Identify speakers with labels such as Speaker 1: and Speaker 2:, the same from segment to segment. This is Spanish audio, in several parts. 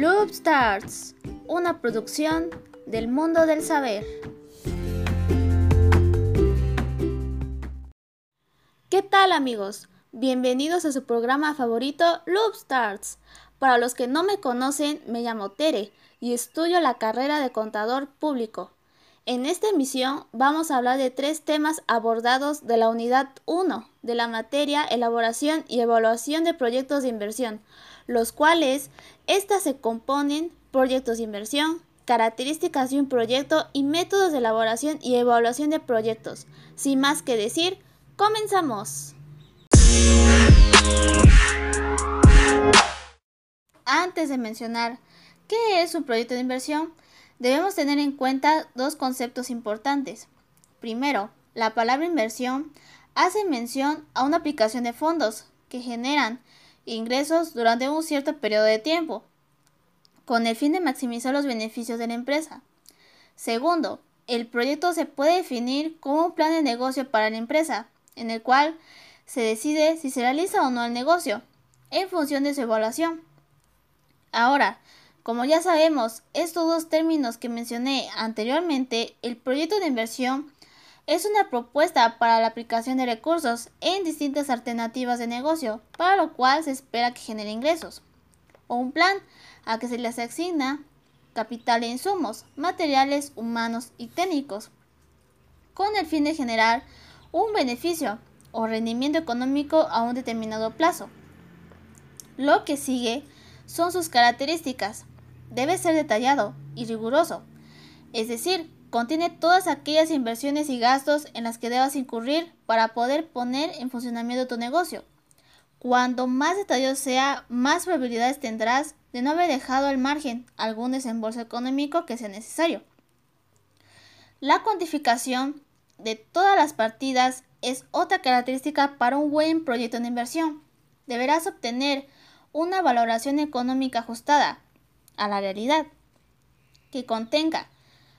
Speaker 1: Loop Starts, una producción del mundo del saber. ¿Qué tal amigos? Bienvenidos a su programa favorito Loop Starts. Para los que no me conocen, me llamo Tere y estudio la carrera de contador público. En esta emisión vamos a hablar de tres temas abordados de la unidad 1 de la materia elaboración y evaluación de proyectos de inversión, los cuales estas se componen proyectos de inversión, características de un proyecto y métodos de elaboración y evaluación de proyectos. Sin más que decir, comenzamos. Antes de mencionar qué es un proyecto de inversión, debemos tener en cuenta dos conceptos importantes. Primero, la palabra inversión hace mención a una aplicación de fondos que generan ingresos durante un cierto periodo de tiempo, con el fin de maximizar los beneficios de la empresa. Segundo, el proyecto se puede definir como un plan de negocio para la empresa, en el cual se decide si se realiza o no el negocio, en función de su evaluación. Ahora, como ya sabemos, estos dos términos que mencioné anteriormente, el proyecto de inversión es una propuesta para la aplicación de recursos en distintas alternativas de negocio, para lo cual se espera que genere ingresos. O un plan a que se les asigna capital e insumos, materiales, humanos y técnicos, con el fin de generar un beneficio o rendimiento económico a un determinado plazo. Lo que sigue son sus características, debe ser detallado y riguroso, es decir, contiene todas aquellas inversiones y gastos en las que debas incurrir para poder poner en funcionamiento tu negocio. Cuanto más detallado sea, más probabilidades tendrás de no haber dejado al margen algún desembolso económico que sea necesario. La cuantificación de todas las partidas es otra característica para un buen proyecto de inversión. Deberás obtener una valoración económica ajustada, a la realidad, que contenga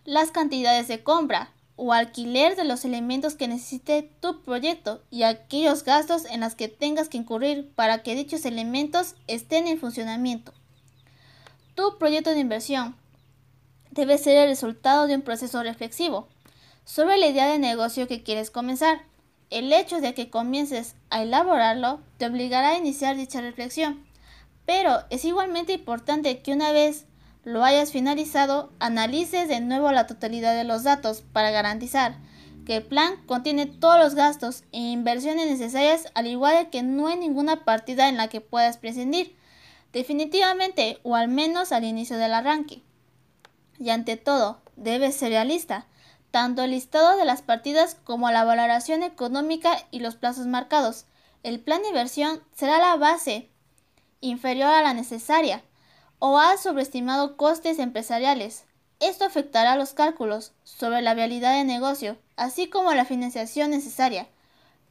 Speaker 1: las cantidades de compra o alquiler de los elementos que necesite tu proyecto y aquellos gastos en los que tengas que incurrir para que dichos elementos estén en funcionamiento. Tu proyecto de inversión debe ser el resultado de un proceso reflexivo sobre la idea de negocio que quieres comenzar. El hecho de que comiences a elaborarlo te obligará a iniciar dicha reflexión. Pero es igualmente importante que una vez lo hayas finalizado, analices de nuevo la totalidad de los datos para garantizar que el plan contiene todos los gastos e inversiones necesarias, al igual que no hay ninguna partida en la que puedas prescindir, definitivamente o al menos al inicio del arranque. Y ante todo, debes ser realista, tanto el listado de las partidas como la valoración económica y los plazos marcados. El plan de inversión será la base inferior a la necesaria o ha sobreestimado costes empresariales. Esto afectará los cálculos sobre la vialidad de negocio, así como la financiación necesaria,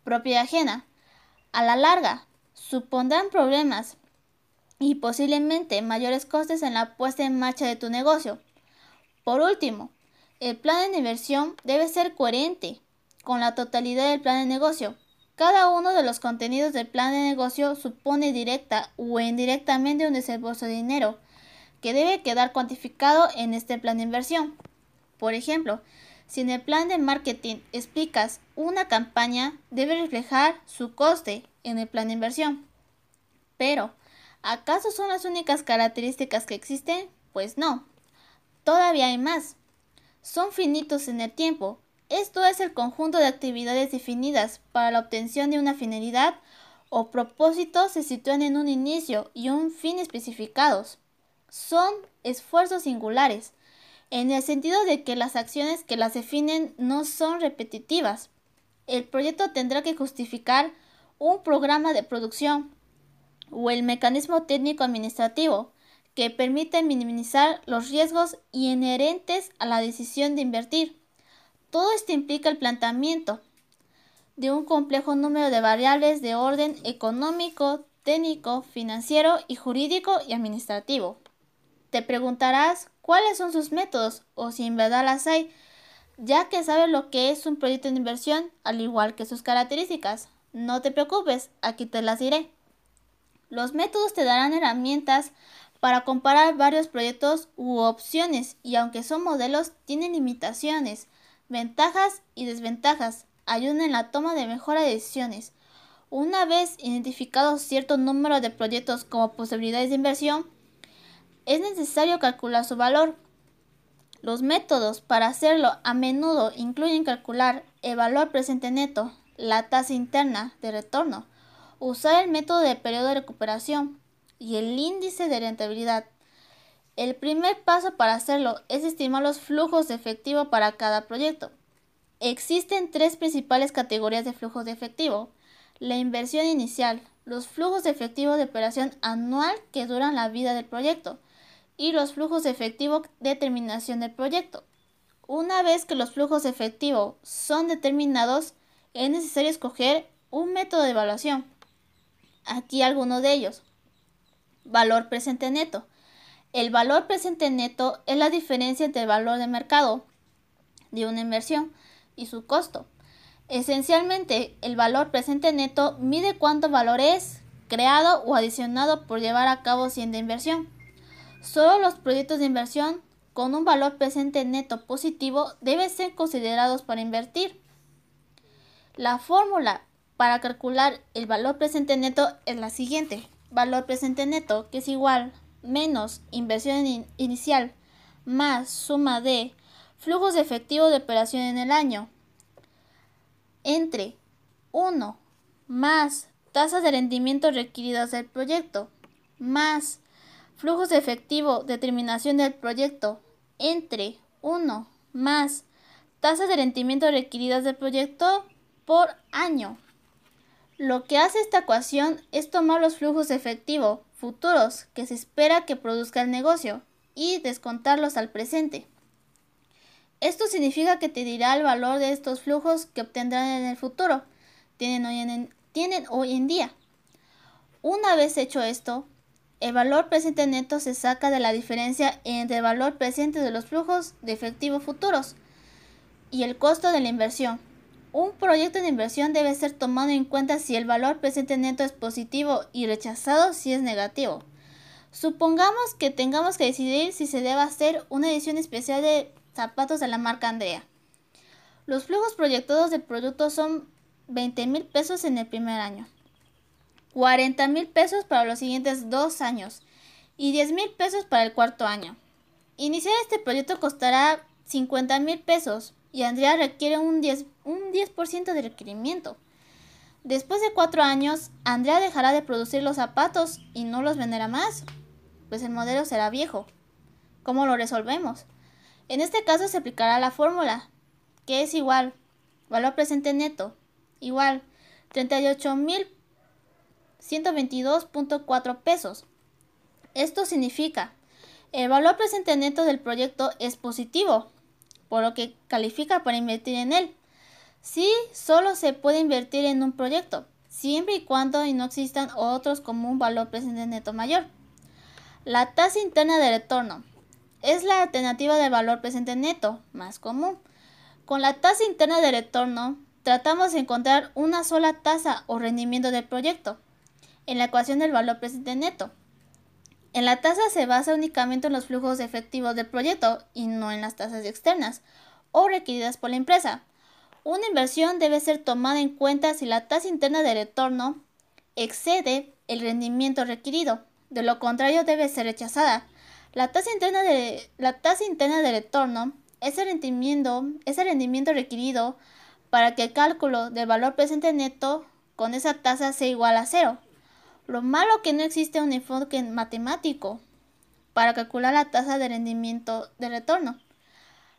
Speaker 1: propia y ajena. A la larga, supondrán problemas y posiblemente mayores costes en la puesta en marcha de tu negocio. Por último, el plan de inversión debe ser coherente con la totalidad del plan de negocio, cada uno de los contenidos del plan de negocio supone directa o indirectamente un desembolso de dinero que debe quedar cuantificado en este plan de inversión. Por ejemplo, si en el plan de marketing explicas una campaña, debe reflejar su coste en el plan de inversión. Pero, ¿acaso son las únicas características que existen? Pues no. Todavía hay más. Son finitos en el tiempo esto es el conjunto de actividades definidas para la obtención de una finalidad o propósito se sitúan en un inicio y un fin especificados. Son esfuerzos singulares, en el sentido de que las acciones que las definen no son repetitivas. El proyecto tendrá que justificar un programa de producción o el mecanismo técnico administrativo que permite minimizar los riesgos inherentes a la decisión de invertir. Todo esto implica el planteamiento de un complejo número de variables de orden económico, técnico, financiero y jurídico y administrativo. Te preguntarás cuáles son sus métodos o si en verdad las hay, ya que sabes lo que es un proyecto de inversión al igual que sus características. No te preocupes, aquí te las diré. Los métodos te darán herramientas para comparar varios proyectos u opciones y aunque son modelos tienen limitaciones, ventajas y desventajas, ayudan en la toma de mejores decisiones. Una vez identificado cierto número de proyectos como posibilidades de inversión, es necesario calcular su valor. Los métodos para hacerlo a menudo incluyen calcular el valor presente neto, la tasa interna de retorno, usar el método de periodo de recuperación, y el índice de rentabilidad. El primer paso para hacerlo es estimar los flujos de efectivo para cada proyecto. Existen tres principales categorías de flujos de efectivo. La inversión inicial, los flujos de efectivo de operación anual que duran la vida del proyecto y los flujos de efectivo de terminación del proyecto. Una vez que los flujos de efectivo son determinados, es necesario escoger un método de evaluación. Aquí algunos de ellos. Valor presente neto. El valor presente neto es la diferencia entre el valor de mercado de una inversión y su costo. Esencialmente, el valor presente neto mide cuánto valor es creado o adicionado por llevar a cabo siendo inversión. Solo los proyectos de inversión con un valor presente neto positivo deben ser considerados para invertir. La fórmula para calcular el valor presente neto es la siguiente valor presente neto, que es igual menos inversión inicial más suma de flujos de efectivo de operación en el año, entre 1 más tasas de rendimiento requeridas del proyecto, más flujos de efectivo de terminación del proyecto, entre 1 más tasas de rendimiento requeridas del proyecto por año. Lo que hace esta ecuación es tomar los flujos de efectivo futuros que se espera que produzca el negocio y descontarlos al presente. Esto significa que te dirá el valor de estos flujos que obtendrán en el futuro, tienen hoy en, tienen hoy en día. Una vez hecho esto, el valor presente neto se saca de la diferencia entre el valor presente de los flujos de efectivo futuros y el costo de la inversión. Un proyecto de inversión debe ser tomado en cuenta si el valor presente neto es positivo y rechazado si es negativo. Supongamos que tengamos que decidir si se debe hacer una edición especial de zapatos de la marca Andrea. Los flujos proyectados del producto son 20 mil pesos en el primer año, 40 mil pesos para los siguientes dos años y 10 mil pesos para el cuarto año. Iniciar este proyecto costará 50 mil pesos, y Andrea requiere un 10%, un 10 de requerimiento. Después de cuatro años, Andrea dejará de producir los zapatos y no los venderá más, pues el modelo será viejo. ¿Cómo lo resolvemos? En este caso se aplicará la fórmula, que es igual, valor presente neto, igual 38.122.4 pesos. Esto significa, el valor presente neto del proyecto es positivo, por lo que califica para invertir en él. Sí, solo se puede invertir en un proyecto, siempre y cuando no existan otros como un valor presente neto mayor. La tasa interna de retorno es la alternativa del valor presente neto más común. Con la tasa interna de retorno tratamos de encontrar una sola tasa o rendimiento del proyecto en la ecuación del valor presente neto. En la tasa se basa únicamente en los flujos efectivos del proyecto y no en las tasas externas o requeridas por la empresa. Una inversión debe ser tomada en cuenta si la tasa interna de retorno excede el rendimiento requerido. De lo contrario, debe ser rechazada. La tasa interna de, la tasa interna de retorno es el, rendimiento, es el rendimiento requerido para que el cálculo del valor presente neto con esa tasa sea igual a cero. Lo malo que no existe un enfoque matemático para calcular la tasa de rendimiento de retorno.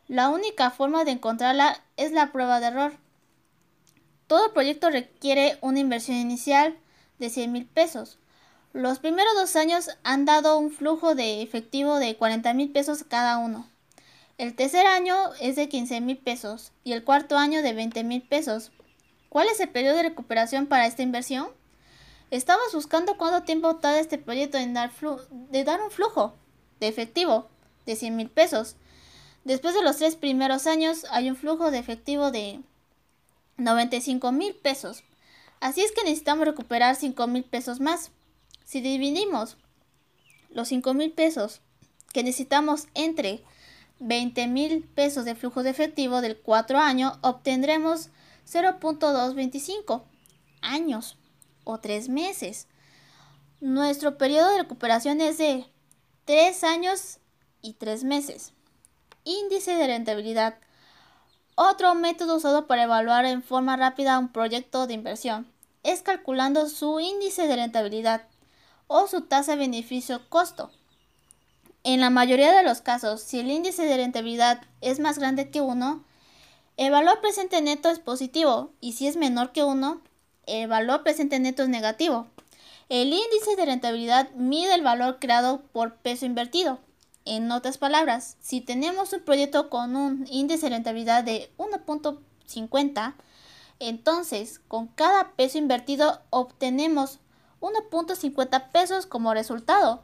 Speaker 1: La única forma de encontrarla es la prueba de error. Todo proyecto requiere una inversión inicial de 100 mil pesos. Los primeros dos años han dado un flujo de efectivo de 40 mil pesos cada uno. El tercer año es de 15 mil pesos y el cuarto año de 20 mil pesos. ¿Cuál es el periodo de recuperación para esta inversión? Estamos buscando cuánto tiempo tarda este proyecto en dar, de dar un flujo de efectivo de 100 mil pesos. Después de los tres primeros años hay un flujo de efectivo de 95 mil pesos. Así es que necesitamos recuperar 5 mil pesos más. Si dividimos los 5 mil pesos que necesitamos entre 20 mil pesos de flujo de efectivo del 4 año, obtendremos 0.225 años o 3 meses. Nuestro periodo de recuperación es de 3 años y 3 meses. Índice de rentabilidad. Otro método usado para evaluar en forma rápida un proyecto de inversión es calculando su índice de rentabilidad o su tasa de beneficio-costo. En la mayoría de los casos, si el índice de rentabilidad es más grande que 1, el valor presente neto es positivo y si es menor que 1, el valor presente neto es negativo. El índice de rentabilidad mide el valor creado por peso invertido. En otras palabras, si tenemos un proyecto con un índice de rentabilidad de 1.50, entonces con cada peso invertido obtenemos 1.50 pesos como resultado,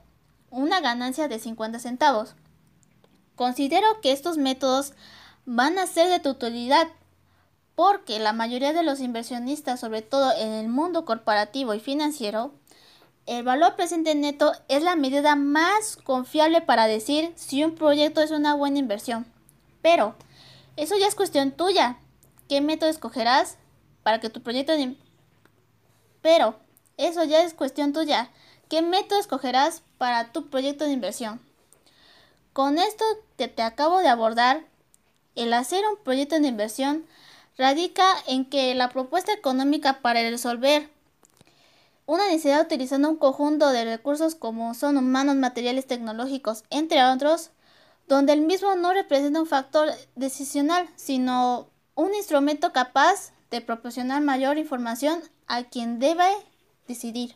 Speaker 1: una ganancia de 50 centavos. Considero que estos métodos van a ser de tu utilidad porque la mayoría de los inversionistas, sobre todo en el mundo corporativo y financiero, el valor presente neto es la medida más confiable para decir si un proyecto es una buena inversión. Pero eso ya es cuestión tuya. ¿Qué método escogerás para que tu proyecto de... Pero eso ya es cuestión tuya. ¿Qué método escogerás para tu proyecto de inversión? Con esto te acabo de abordar, el hacer un proyecto de inversión radica en que la propuesta económica para resolver una necesidad utilizando un conjunto de recursos como son humanos, materiales, tecnológicos, entre otros, donde el mismo no representa un factor decisional, sino un instrumento capaz de proporcionar mayor información a quien debe decidir.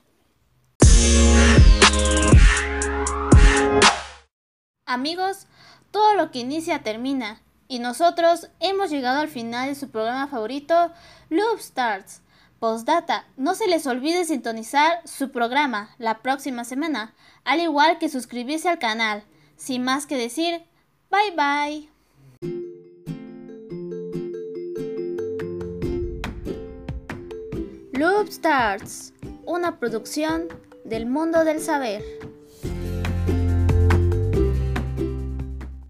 Speaker 1: Amigos, todo lo que inicia termina. Y nosotros hemos llegado al final de su programa favorito, Loop Starts. Postdata, no se les olvide sintonizar su programa la próxima semana, al igual que suscribirse al canal. Sin más que decir, bye bye. Loop Starts, una producción del mundo del saber.